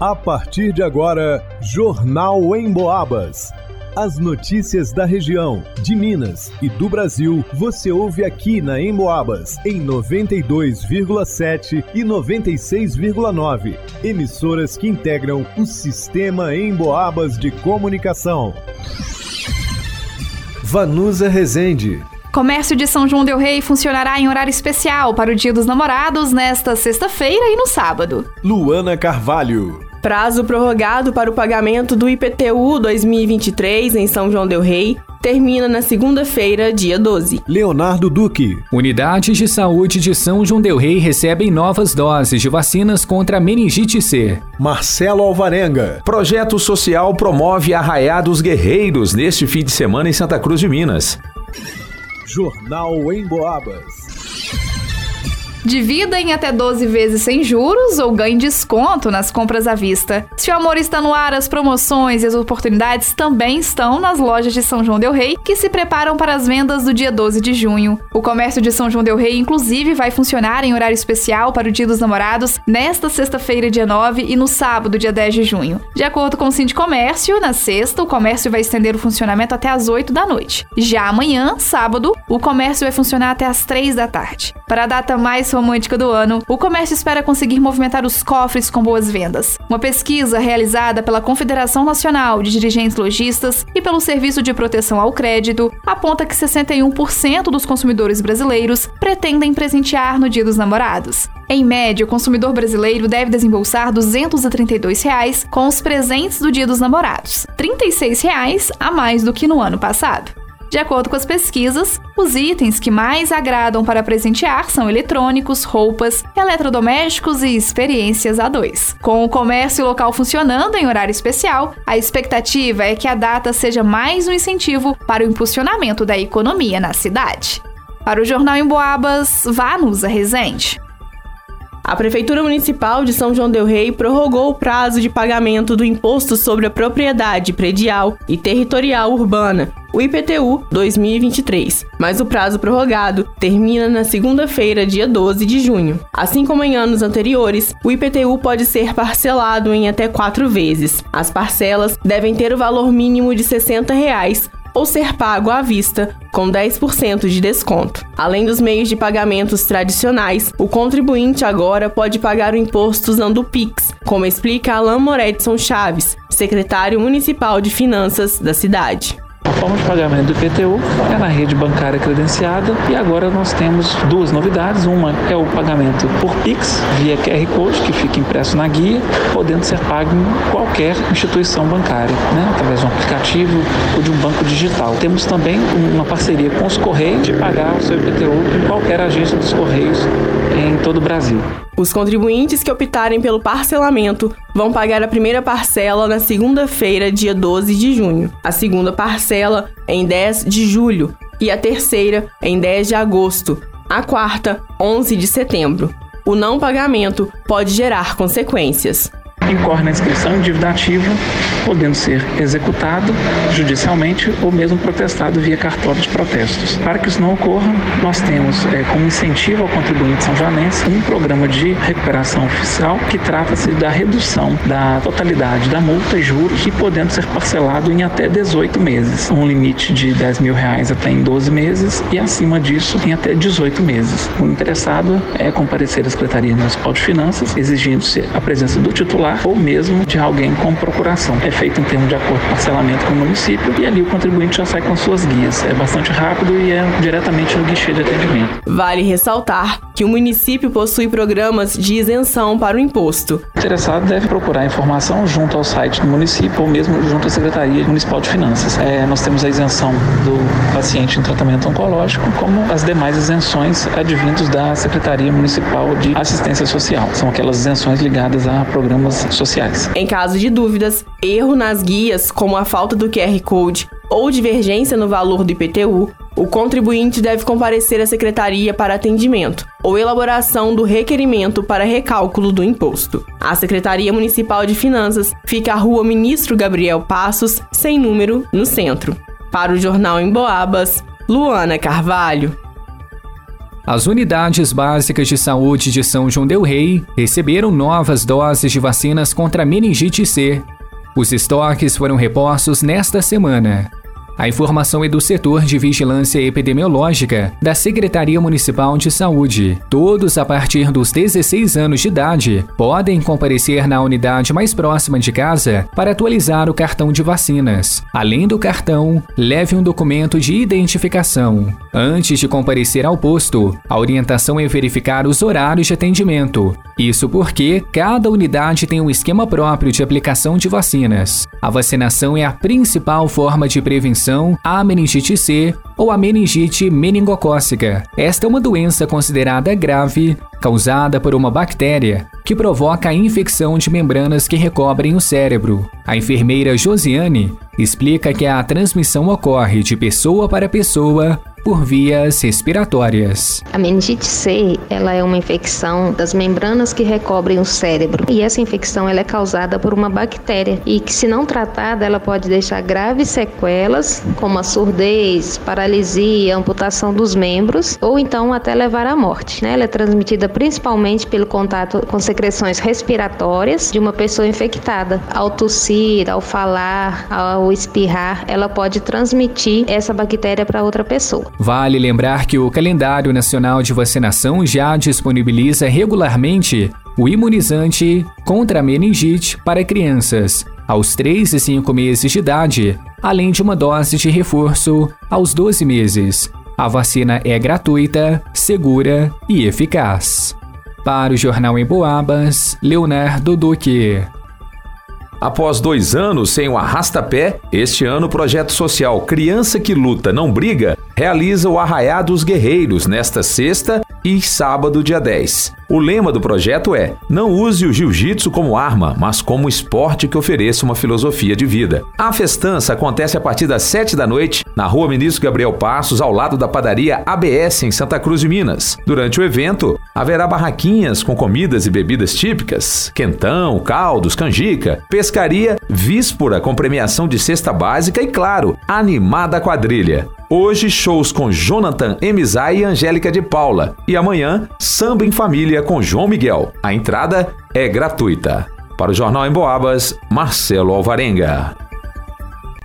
A partir de agora, Jornal em Boabas. As notícias da região, de Minas e do Brasil, você ouve aqui na Emboabas, em 92,7 e 96,9. Emissoras que integram o sistema Emboabas de comunicação. Vanusa Rezende. Comércio de São João Del Rei funcionará em horário especial para o Dia dos Namorados nesta sexta-feira e no sábado. Luana Carvalho. Prazo prorrogado para o pagamento do IPTU 2023 em São João Del Rei termina na segunda-feira, dia 12. Leonardo Duque. Unidades de saúde de São João Del Rei recebem novas doses de vacinas contra a meningite C. Marcelo Alvarenga. Projeto social promove Arraiá dos Guerreiros neste fim de semana em Santa Cruz de Minas. Jornal em Boabas. Divida em até 12 vezes sem juros ou ganhe desconto nas compras à vista. Se o amor está no ar, as promoções e as oportunidades também estão nas lojas de São João Del Rei, que se preparam para as vendas do dia 12 de junho. O comércio de São João Del Rei, inclusive, vai funcionar em horário especial para o Dia dos Namorados nesta sexta-feira, dia 9, e no sábado, dia 10 de junho. De acordo com o Sindicomércio, na sexta, o comércio vai estender o funcionamento até as 8 da noite. Já amanhã, sábado, o comércio vai funcionar até as 3 da tarde. Para a data mais romântica do ano, o comércio espera conseguir movimentar os cofres com boas vendas. Uma pesquisa realizada pela Confederação Nacional de Dirigentes Logistas e pelo Serviço de Proteção ao Crédito aponta que 61% dos consumidores brasileiros pretendem presentear no Dia dos Namorados. Em média, o consumidor brasileiro deve desembolsar 232 reais com os presentes do Dia dos Namorados, 36 reais a mais do que no ano passado. De acordo com as pesquisas, os itens que mais agradam para presentear são eletrônicos, roupas, eletrodomésticos e experiências a dois. Com o comércio local funcionando em horário especial, a expectativa é que a data seja mais um incentivo para o impulsionamento da economia na cidade. Para o Jornal em Boabas, Vanusa Rezende. A Prefeitura Municipal de São João Del Rei prorrogou o prazo de pagamento do Imposto sobre a Propriedade Predial e Territorial Urbana, o IPTU 2023, mas o prazo prorrogado termina na segunda-feira, dia 12 de junho. Assim como em anos anteriores, o IPTU pode ser parcelado em até quatro vezes. As parcelas devem ter o valor mínimo de 60 reais ou ser pago à vista, com 10% de desconto. Além dos meios de pagamentos tradicionais, o contribuinte agora pode pagar o imposto usando o Pix, como explica Alain Moretson Chaves, secretário municipal de finanças da cidade. A forma de pagamento do IPTU é na rede bancária credenciada e agora nós temos duas novidades. Uma é o pagamento por Pix via QR Code, que fica impresso na guia, podendo ser pago em qualquer instituição bancária, né? através de um aplicativo ou de um banco digital. Temos também uma parceria com os Correios de pagar o seu IPTU em qualquer agência dos Correios em todo o Brasil. Os contribuintes que optarem pelo parcelamento vão pagar a primeira parcela na segunda-feira, dia 12 de junho, a segunda parcela em 10 de julho e a terceira em 10 de agosto, a quarta, 11 de setembro. O não pagamento pode gerar consequências incorre na inscrição em dívida ativa, podendo ser executado judicialmente ou mesmo protestado via cartório de protestos. Para que isso não ocorra, nós temos é, como incentivo ao contribuinte são janense um programa de recuperação fiscal que trata-se da redução da totalidade da multa e juros e podendo ser parcelado em até 18 meses. Um limite de 10 mil reais até em 12 meses e acima disso em até 18 meses. O interessado é comparecer à Secretaria Municipal de Finanças, exigindo-se a presença do titular ou mesmo de alguém com procuração. É feito em termos de acordo com parcelamento com o município e ali o contribuinte já sai com suas guias. É bastante rápido e é diretamente no guichê de atendimento. Vale ressaltar que o município possui programas de isenção para o imposto. O interessado deve procurar informação junto ao site do município ou mesmo junto à Secretaria Municipal de Finanças. É, nós temos a isenção do paciente em tratamento oncológico, como as demais isenções advindos da Secretaria Municipal de Assistência Social. São aquelas isenções ligadas a programas sociais. Em caso de dúvidas, erro nas guias, como a falta do QR Code ou divergência no valor do IPTU, o contribuinte deve comparecer à secretaria para atendimento ou elaboração do requerimento para recálculo do imposto. A Secretaria Municipal de Finanças fica à Rua Ministro Gabriel Passos, sem número, no centro. Para o Jornal em Boabas, Luana Carvalho. As unidades básicas de saúde de São João del Rei receberam novas doses de vacinas contra meningite C. Os estoques foram repostos nesta semana. A informação é do setor de vigilância epidemiológica da Secretaria Municipal de Saúde. Todos a partir dos 16 anos de idade podem comparecer na unidade mais próxima de casa para atualizar o cartão de vacinas. Além do cartão, leve um documento de identificação. Antes de comparecer ao posto, a orientação é verificar os horários de atendimento. Isso porque cada unidade tem um esquema próprio de aplicação de vacinas. A vacinação é a principal forma de prevenção infecção a meningite C ou a meningite meningocócica. Esta é uma doença considerada grave, causada por uma bactéria que provoca a infecção de membranas que recobrem o cérebro. A enfermeira Josiane explica que a transmissão ocorre de pessoa para pessoa por vias respiratórias. A meningite C, ela é uma infecção das membranas que recobrem o cérebro. E essa infecção ela é causada por uma bactéria e que se não tratada, ela pode deixar graves sequelas, como a surdez, paralisia, amputação dos membros ou então até levar à morte. Né? Ela é transmitida principalmente pelo contato com secreções respiratórias de uma pessoa infectada. Ao tossir, ao falar, ao espirrar, ela pode transmitir essa bactéria para outra pessoa. Vale lembrar que o calendário nacional de vacinação já disponibiliza regularmente o imunizante contra a meningite para crianças aos 3 e 5 meses de idade, além de uma dose de reforço aos 12 meses. A vacina é gratuita, segura e eficaz. Para o Jornal em Boabas, Leonardo Duque. Após dois anos sem o arrastapé, este ano o projeto social Criança que Luta Não Briga realiza o Arraiá dos Guerreiros nesta sexta e sábado, dia 10. O lema do projeto é: Não use o jiu-jitsu como arma, mas como esporte que ofereça uma filosofia de vida. A festança acontece a partir das 7 da noite na rua Ministro Gabriel Passos, ao lado da padaria ABS, em Santa Cruz de Minas. Durante o evento, haverá barraquinhas com comidas e bebidas típicas, quentão, caldos, canjica, pescaria, víspora com premiação de cesta básica e, claro, animada quadrilha. Hoje, shows com Jonathan Emizai e Angélica de Paula. E amanhã, samba em família com João Miguel. A entrada é gratuita. Para o Jornal em Boabas, Marcelo Alvarenga.